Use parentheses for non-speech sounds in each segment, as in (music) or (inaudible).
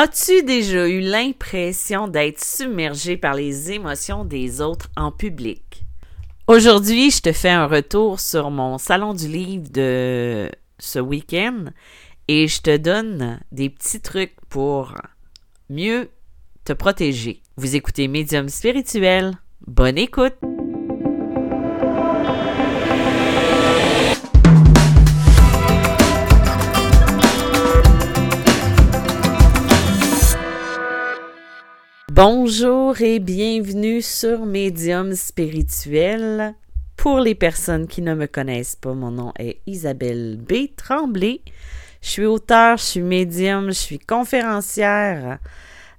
As-tu déjà eu l'impression d'être submergé par les émotions des autres en public? Aujourd'hui, je te fais un retour sur mon salon du livre de ce week-end et je te donne des petits trucs pour mieux te protéger. Vous écoutez Médium spirituel. Bonne écoute! Bonjour et bienvenue sur Médium spirituel. Pour les personnes qui ne me connaissent pas, mon nom est Isabelle B. Tremblay. Je suis auteur, je suis médium, je suis conférencière.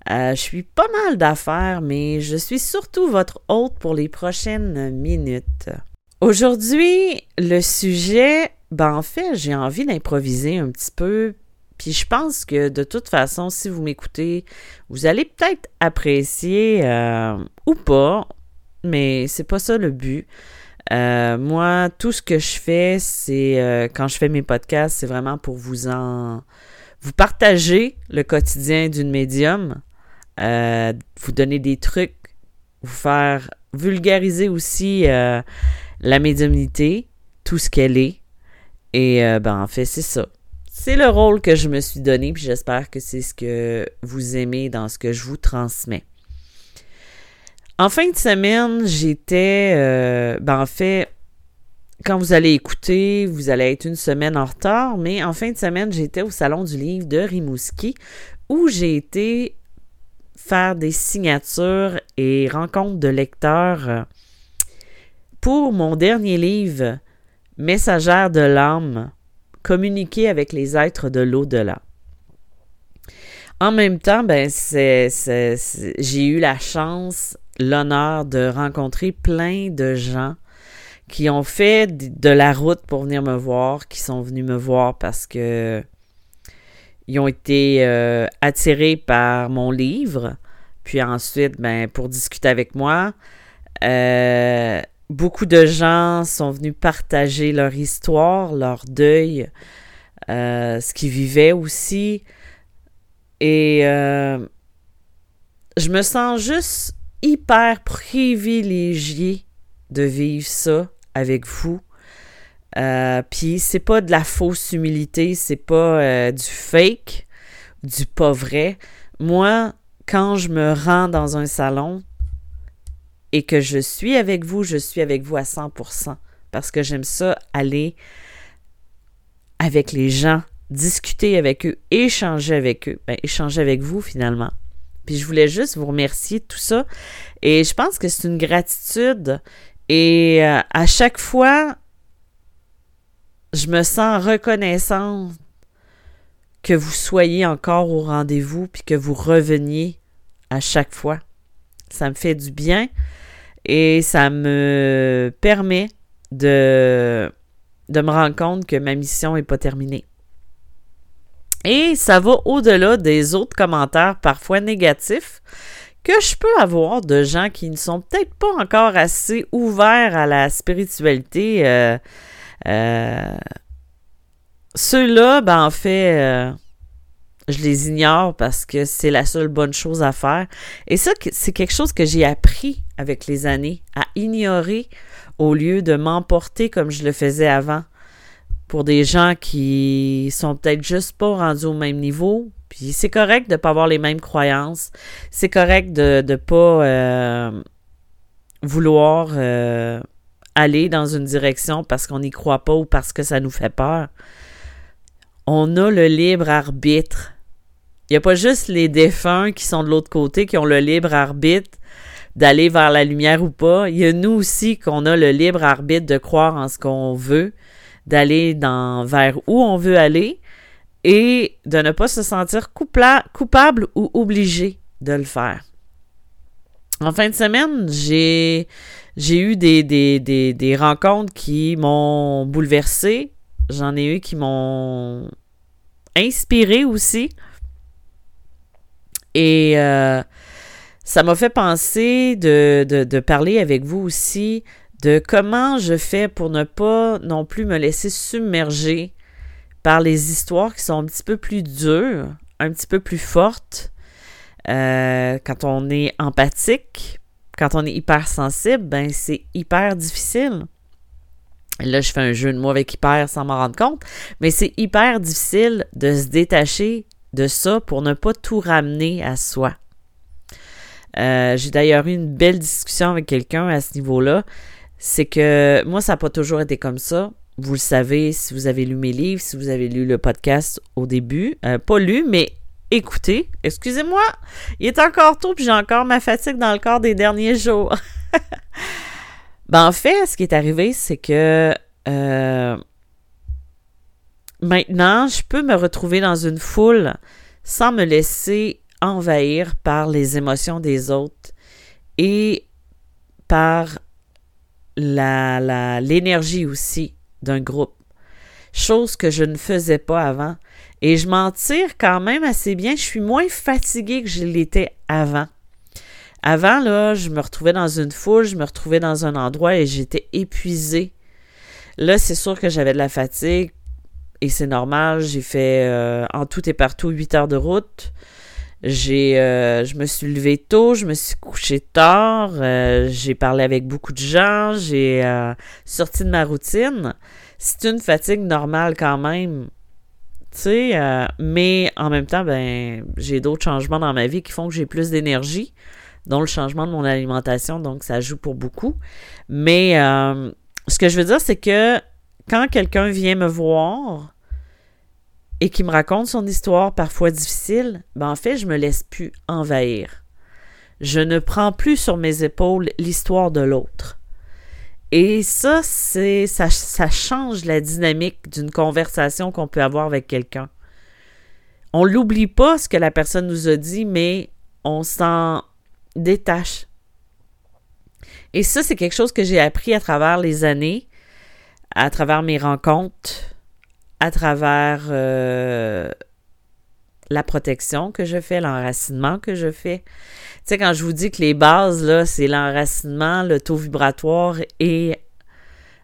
Euh, je suis pas mal d'affaires, mais je suis surtout votre hôte pour les prochaines minutes. Aujourd'hui, le sujet, ben en fait, j'ai envie d'improviser un petit peu puis je pense que de toute façon, si vous m'écoutez, vous allez peut-être apprécier euh, ou pas, mais c'est pas ça le but. Euh, moi, tout ce que je fais, c'est euh, quand je fais mes podcasts, c'est vraiment pour vous en vous partager le quotidien d'une médium, vous donner des trucs, vous faire vulgariser aussi la médiumnité, tout ce qu'elle est. Et ben en fait, c'est ça. C'est le rôle que je me suis donné, puis j'espère que c'est ce que vous aimez dans ce que je vous transmets. En fin de semaine, j'étais, euh, ben en fait, quand vous allez écouter, vous allez être une semaine en retard, mais en fin de semaine, j'étais au Salon du Livre de Rimouski où j'ai été faire des signatures et rencontres de lecteurs pour mon dernier livre, Messagère de l'âme, communiquer avec les êtres de l'au-delà. En même temps, ben, j'ai eu la chance, l'honneur de rencontrer plein de gens qui ont fait de la route pour venir me voir, qui sont venus me voir parce que ils ont été euh, attirés par mon livre, puis ensuite, ben, pour discuter avec moi. Euh, beaucoup de gens sont venus partager leur histoire, leur deuil, euh, ce qu'ils vivaient aussi. Et euh, je me sens juste hyper privilégiée de vivre ça avec vous. Euh, Puis c'est pas de la fausse humilité, c'est pas euh, du fake, du pas vrai. Moi, quand je me rends dans un salon, et que je suis avec vous, je suis avec vous à 100% parce que j'aime ça aller avec les gens, discuter avec eux, échanger avec eux, ben, échanger avec vous finalement. Puis je voulais juste vous remercier de tout ça et je pense que c'est une gratitude et euh, à chaque fois, je me sens reconnaissante que vous soyez encore au rendez-vous puis que vous reveniez à chaque fois. Ça me fait du bien et ça me permet de, de me rendre compte que ma mission n'est pas terminée. Et ça va au-delà des autres commentaires parfois négatifs que je peux avoir de gens qui ne sont peut-être pas encore assez ouverts à la spiritualité. Euh, euh, ceux-là, ben en fait, euh, je les ignore parce que c'est la seule bonne chose à faire. Et ça, c'est quelque chose que j'ai appris avec les années, à ignorer au lieu de m'emporter comme je le faisais avant. Pour des gens qui sont peut-être juste pas rendus au même niveau, puis c'est correct de ne pas avoir les mêmes croyances. C'est correct de ne pas euh, vouloir euh, aller dans une direction parce qu'on n'y croit pas ou parce que ça nous fait peur. On a le libre arbitre il n'y a pas juste les défunts qui sont de l'autre côté, qui ont le libre arbitre d'aller vers la lumière ou pas. Il y a nous aussi qu'on a le libre arbitre de croire en ce qu'on veut, d'aller vers où on veut aller et de ne pas se sentir coupable ou obligé de le faire. En fin de semaine, j'ai eu des, des rencontres qui m'ont bouleversé. J'en ai eu qui m'ont inspiré aussi. Et euh, ça m'a fait penser de, parler avec vous aussi de comment je fais pour ne pas non plus me laisser submerger par les histoires qui sont un petit peu plus dures un petit peu plus forte. Euh, quand on est empathique, quand on est hypersensible, ben c'est hyper difficile. Là, je fais un jeu de mots avec hyper sans m'en rendre compte, mais c'est hyper difficile de se détacher de ça pour ne pas tout ramener à soi. Euh, j'ai d'ailleurs eu une belle discussion avec quelqu'un à ce niveau-là. C'est que moi, ça n'a pas toujours été comme ça. Vous le savez si vous avez lu mes livres, si vous avez lu le podcast au début. Euh, pas lu, mais écouté. Excusez-moi, il est encore tôt puis j'ai encore ma fatigue dans le corps des derniers jours. (laughs) ben, en fait, ce qui est arrivé, c'est que euh, maintenant, je peux me retrouver dans une foule sans me laisser envahir par les émotions des autres et par l'énergie aussi d'un groupe. Chose que je ne faisais pas avant. Et je m'en tire quand même assez bien. Je suis moins fatiguée que je l'étais avant. Avant, là, je me retrouvais dans une foule, je me retrouvais dans un endroit et j'étais épuisée. Là, c'est sûr que j'avais de la fatigue et c'est normal. J'ai fait euh, en tout et partout 8 heures de route. J'ai, euh, je me suis levé tôt, je me suis couché tard, euh, j'ai parlé avec beaucoup de gens, j'ai euh, sorti de ma routine. C'est une fatigue normale quand même, tu sais, mais en même temps, ben, j'ai d'autres changements dans ma vie qui font que j'ai plus d'énergie, dont le changement de mon alimentation, donc ça joue pour beaucoup. Mais ce que je veux dire, c'est que quand quelqu'un vient me voir, et qui me raconte son histoire parfois difficile, ben en fait, je me laisse plus envahir. Je ne prends plus sur mes épaules l'histoire de l'autre. Et ça, c'est ça, change la dynamique d'une conversation qu'on peut avoir avec quelqu'un. On l'oublie pas ce que la personne nous a dit, mais on s'en détache. Et ça, c'est quelque chose que j'ai appris à travers les années, à travers mes rencontres, à travers euh, la protection que je fais, l'enracinement que je fais. Tu sais, quand je vous dis que les bases, là, c'est l'enracinement, le taux vibratoire et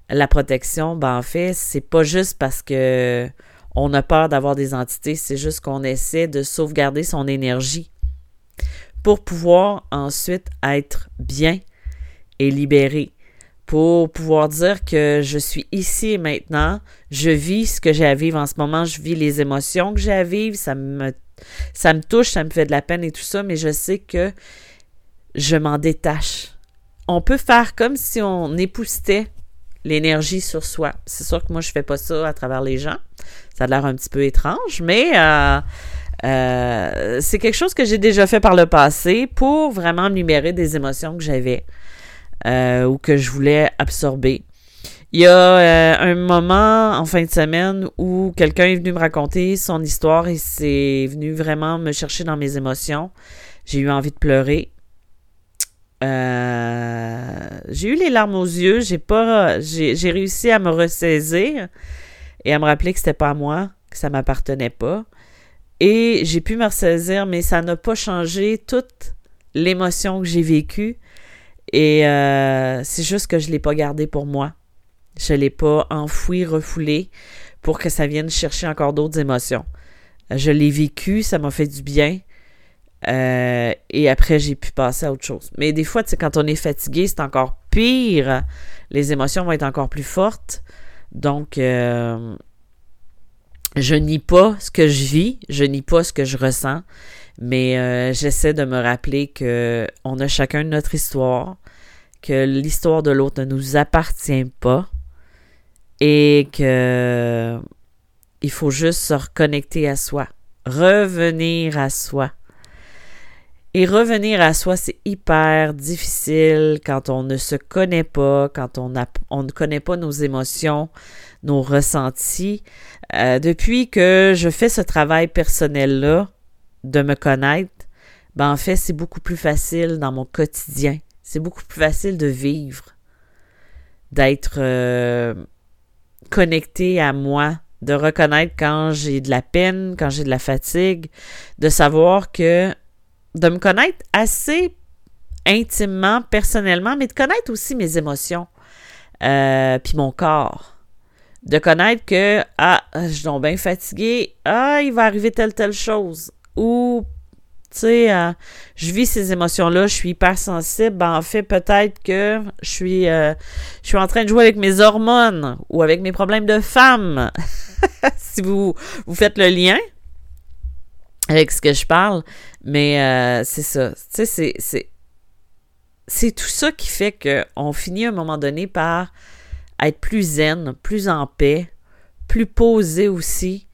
la protection, ben en fait, c'est pas juste parce que on a peur d'avoir des entités, c'est juste qu'on essaie de sauvegarder son énergie pour pouvoir ensuite être bien et libéré pour pouvoir dire que je suis ici et maintenant, je vis ce que j'ai à vivre en ce moment, je vis les émotions que j'ai à vivre, ça me, touche, ça me fait de la peine et tout ça, mais je sais que je m'en détache. On peut faire comme si on époustait l'énergie sur soi. C'est sûr que moi, je fais pas ça à travers les gens. Ça a l'air un petit peu étrange, mais euh, euh, c'est quelque chose que j'ai déjà fait par le passé pour vraiment me libérer des émotions que j'avais. Euh, ou que je voulais absorber. Il y a euh, un moment en fin de semaine où quelqu'un est venu me raconter son histoire et c'est venu vraiment me chercher dans mes émotions. J'ai eu envie de pleurer. Euh, j'ai eu les larmes aux yeux. J'ai pas, j'ai réussi à me ressaisir et à me rappeler que c'était pas moi, que ça m'appartenait pas. Et j'ai pu me ressaisir, mais ça n'a pas changé toute l'émotion que j'ai vécue. Et euh, c'est juste que je ne l'ai pas gardé pour moi. Je ne l'ai pas enfoui, refoulé pour que ça vienne chercher encore d'autres émotions. Je l'ai vécu, ça m'a fait du bien. Euh, et après, j'ai pu passer à autre chose. Mais des fois, quand on est fatigué, c'est encore pire. Les émotions vont être encore plus fortes. Donc, euh, je nie pas ce que je vis, je nie pas ce que je ressens. Mais euh, j'essaie de me rappeler que on a chacun notre histoire, que l'histoire de l'autre ne nous appartient pas et que il faut juste se reconnecter à soi, revenir à soi. Et revenir à soi, c'est hyper difficile quand on ne se connaît pas, quand on, ne connaît pas nos émotions, nos ressentis. Euh, depuis que je fais ce travail personnel-là, de me connaître, ben en fait, c'est beaucoup plus facile dans mon quotidien. C'est beaucoup plus facile de vivre, d'être euh, connecté à moi, de reconnaître quand j'ai de la peine, quand j'ai de la fatigue, de savoir que, de me connaître assez intimement, personnellement, mais de connaître aussi mes émotions, euh, puis mon corps. De connaître que, ah, je suis bien fatiguée, ah, il va arriver telle, telle chose ou tu sais, euh, je vis ces émotions-là, je suis hyper sensible, ben en fait, peut-être que je suis, euh, je suis en train de jouer avec mes hormones ou avec mes problèmes de femme. (laughs) si vous, vous faites le lien avec ce que je parle. Mais euh, c'est ça. Tu sais, c'est, c'est, tout ça qui fait qu'on finit à un moment donné par être plus zen, plus en paix, plus posé aussi.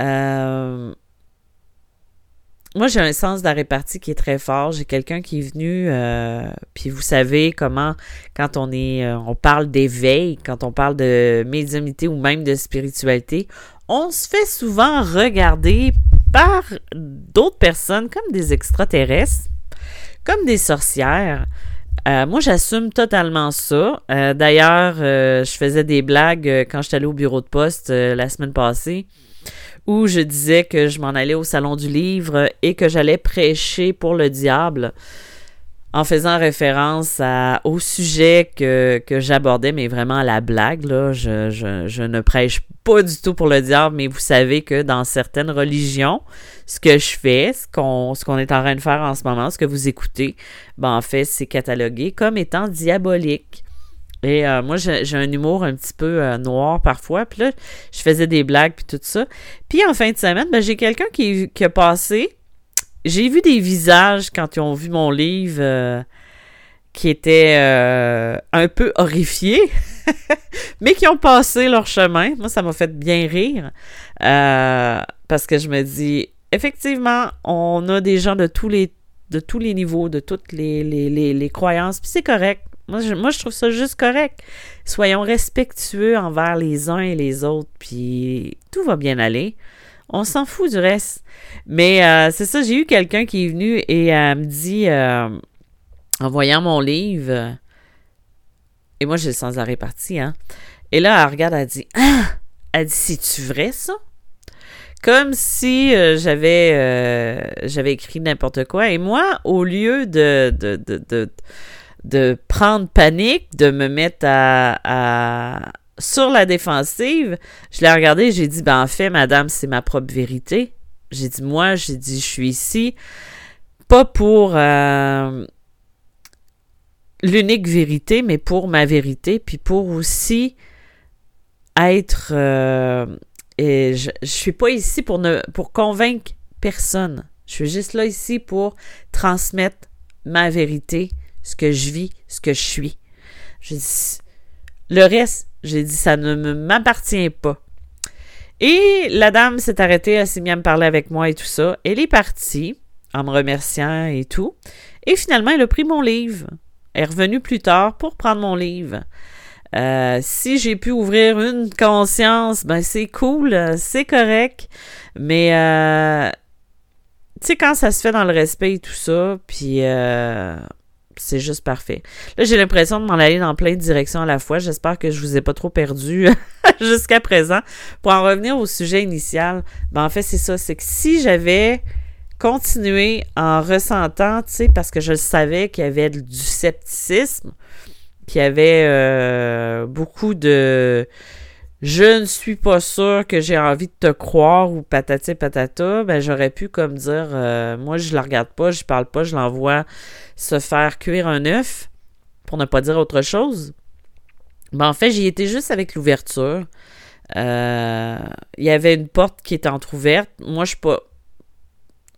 Euh, moi, j'ai un sens de la répartie qui est très fort. J'ai quelqu'un qui est venu, euh, puis vous savez comment, quand on est, euh, on parle d'éveil, quand on parle de médiumnité ou même de spiritualité, on se fait souvent regarder par d'autres personnes comme des extraterrestres, comme des sorcières. Euh, moi, j'assume totalement ça. D'ailleurs, je faisais des blagues quand j'étais allée au bureau de poste la semaine passée où je disais que je m'en allais au salon du livre et que j'allais prêcher pour le diable en faisant référence au sujet que, j'abordais, mais vraiment à la blague. Je, ne prêche pas du tout pour le diable, mais vous savez que dans certaines religions, ce que je fais, ce qu'on, ce qu'on est en train de faire en ce moment, ce que vous écoutez, ben, en fait, c'est catalogué comme étant diabolique. Et euh, moi, j'ai un humour un petit peu euh, noir parfois. Puis là, je faisais des blagues puis tout ça. Puis en fin de semaine, ben, j'ai quelqu'un qui, qui, a passé. J'ai vu des visages quand ils ont vu mon livre euh, qui étaient un peu horrifiés, (laughs) mais qui ont passé leur chemin. Moi, ça m'a fait bien rire. parce que je me dis, effectivement, on a des gens de tous les, de tous les niveaux, de toutes les, les, les, les croyances. Puis c'est correct moi je, trouve ça juste correct. Soyons respectueux envers les uns et les autres, puis tout va bien aller. On s'en fout du reste. Mais euh, c'est ça, j'ai eu quelqu'un qui est venu et elle me dit, euh, en voyant mon livre, et moi j'ai le sens arrêt parti, hein. Et là, elle regarde, elle dit, ah! Elle dit, c'est-tu vrai ça? Comme si euh, j'avais j'avais écrit n'importe quoi. Et moi, au lieu de, de, de de prendre panique, de me mettre sur la défensive, je l'ai regardé, j'ai dit, ben en fait, madame, c'est ma propre vérité. J'ai dit, moi, j'ai dit, je suis ici, pas pour euh, l'unique vérité, mais pour ma vérité, puis pour aussi être... Euh, et je, je suis pas ici pour, ne, pour convaincre personne. Je suis juste là ici pour transmettre ma vérité ce que je vis, ce que je suis. Je dis, le reste, j'ai dit, ça ne m'appartient pas. Et la dame s'est arrêtée, elle s'est mise à me parler avec moi et tout ça. Elle est partie en me remerciant et tout. Et finalement, elle a pris mon livre. Elle est revenue plus tard pour prendre mon livre. Euh, si j'ai pu ouvrir une conscience, ben c'est cool, c'est correct. Mais euh, tu sais, quand ça se fait dans le respect et tout ça, puis euh, c'est juste parfait. Là, j'ai l'impression de m'en aller dans plein de directions à la fois. J'espère que je vous ai pas trop perdu (laughs) jusqu'à présent. Pour en revenir au sujet initial, ben en fait, c'est ça. C'est que si j'avais continué en ressentant, tu sais, parce que je savais qu'il y avait du scepticisme, qu'il y avait euh, beaucoup de je ne suis pas sûr que j'ai envie de te croire ou patati patata, ben j'aurais pu comme dire euh, moi je la regarde pas, je parle pas, je l'envoie se faire cuire un œuf pour ne pas dire autre chose. Ben en fait, j'y étais juste avec l'ouverture. Euh, il y avait une porte qui était entrouverte. Moi, je suis pas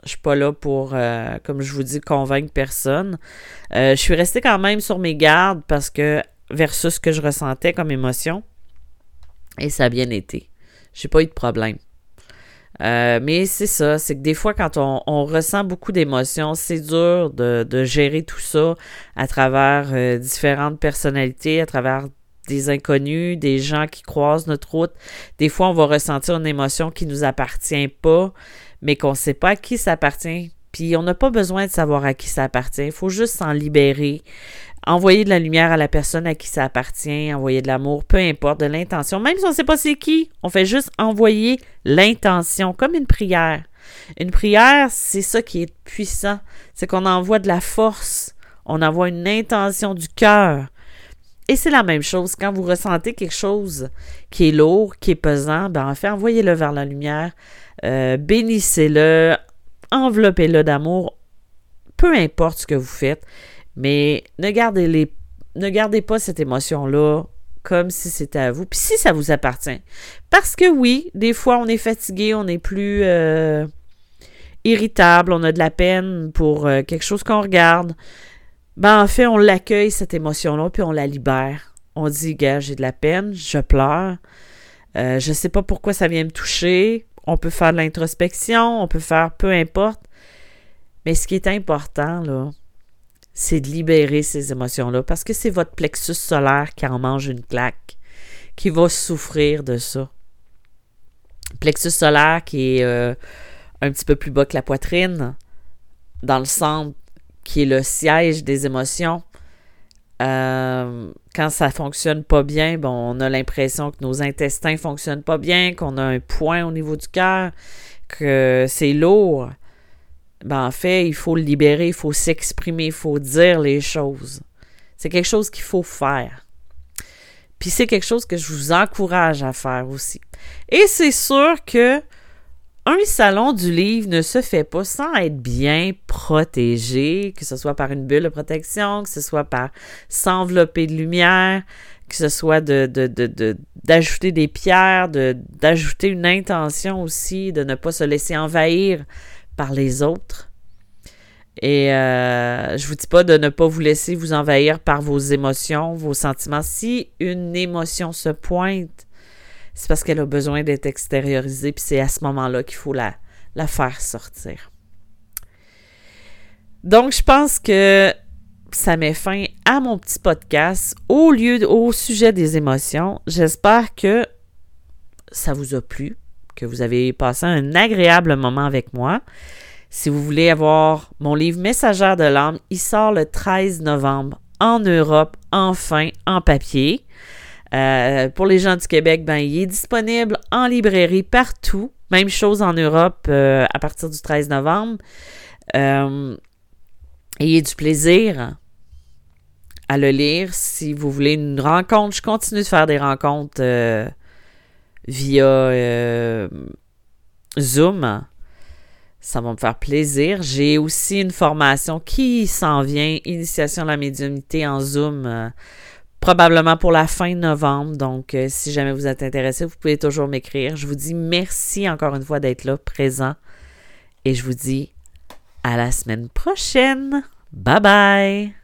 suis pas là pour, euh, comme je vous dis, convaincre personne. je suis restée quand même sur mes gardes parce que versus ce que je ressentais comme émotion. Et ça a bien été. J'ai pas eu de problème. Euh, mais c'est ça, c'est que des fois, quand on, ressent beaucoup d'émotions, c'est dur de, gérer tout ça à travers euh, différentes personnalités, à travers des inconnus, des gens qui croisent notre route. Des fois, on va ressentir une émotion qui nous appartient pas, mais qu'on ne sait pas à qui ça appartient. Puis on n'a pas besoin de savoir à qui ça appartient. Il faut juste s'en libérer envoyer de la lumière à la personne à qui ça appartient, envoyer de l'amour, peu importe, de l'intention. Même si on ne sait pas c'est qui, on fait juste envoyer l'intention, comme une prière. Une prière, c'est ça qui est puissant. C'est qu'on envoie de la force, on envoie une intention du cœur. Et c'est la même chose quand vous ressentez quelque chose qui est lourd, qui est pesant, ben en fait, envoyez-le vers la lumière, euh, bénissez-le, enveloppez-le d'amour, peu importe ce que vous faites, mais ne gardez, pas cette émotion-là comme si c'était à vous, puis si ça vous appartient. Parce que oui, des fois, on est fatigué, on est plus euh, irritable, on a de la peine pour euh, quelque chose qu'on regarde. Ben, en fait, on l'accueille, cette émotion-là, puis on la libère. On dit, gars, j'ai de la peine, je pleure, euh, je sais pas pourquoi ça vient me toucher. On peut faire de l'introspection, on peut faire peu importe. Mais ce qui est important, là, c'est de libérer ces émotions-là parce que c'est votre plexus solaire qui en mange une claque, qui va souffrir de ça. Plexus solaire qui est euh, un petit peu plus bas que la poitrine, dans le centre, qui est le siège des émotions. Euh, quand ça fonctionne pas bien, bon, on a l'impression que nos intestins fonctionnent pas bien, qu'on a un point au niveau du cœur, que c'est lourd ben en fait, il faut libérer, il faut s'exprimer, il faut dire les choses. C'est quelque chose qu'il faut faire. Puis c'est quelque chose que je vous encourage à faire aussi. Et c'est sûr que un salon du livre ne se fait pas sans être bien protégé, que ce soit par une bulle de protection, que ce soit par s'envelopper de lumière, que ce soit de, d'ajouter des pierres, d'ajouter une intention aussi, de ne pas se laisser envahir par les autres. Et euh, je vous dis pas de ne pas vous laisser vous envahir par vos émotions, vos sentiments. Si une émotion se pointe, c'est parce qu'elle a besoin d'être extériorisée, puis c'est à ce moment-là qu'il faut la, faire sortir. Donc, je pense que ça met fin à mon petit podcast au lieu au sujet des émotions. J'espère que ça vous a plu que vous avez passé un agréable moment avec moi. Si vous voulez avoir mon livre Messagère de l'âme, il sort le 13 novembre en Europe, enfin en papier. Euh, pour les gens du Québec, ben, il est disponible en librairie partout. Même chose en Europe euh, à partir du 13 novembre. Euh, ayez du plaisir à le lire. Si vous voulez une rencontre, je continue de faire des rencontres via euh, Zoom. Ça va me faire plaisir. J'ai aussi une formation qui s'en vient, Initiation à la médiumnité en Zoom, euh, probablement pour la fin novembre. Donc, euh, si jamais vous êtes intéressé, vous pouvez toujours m'écrire. Je vous dis merci encore une fois d'être là, présent. Et je vous dis à la semaine prochaine. Bye bye!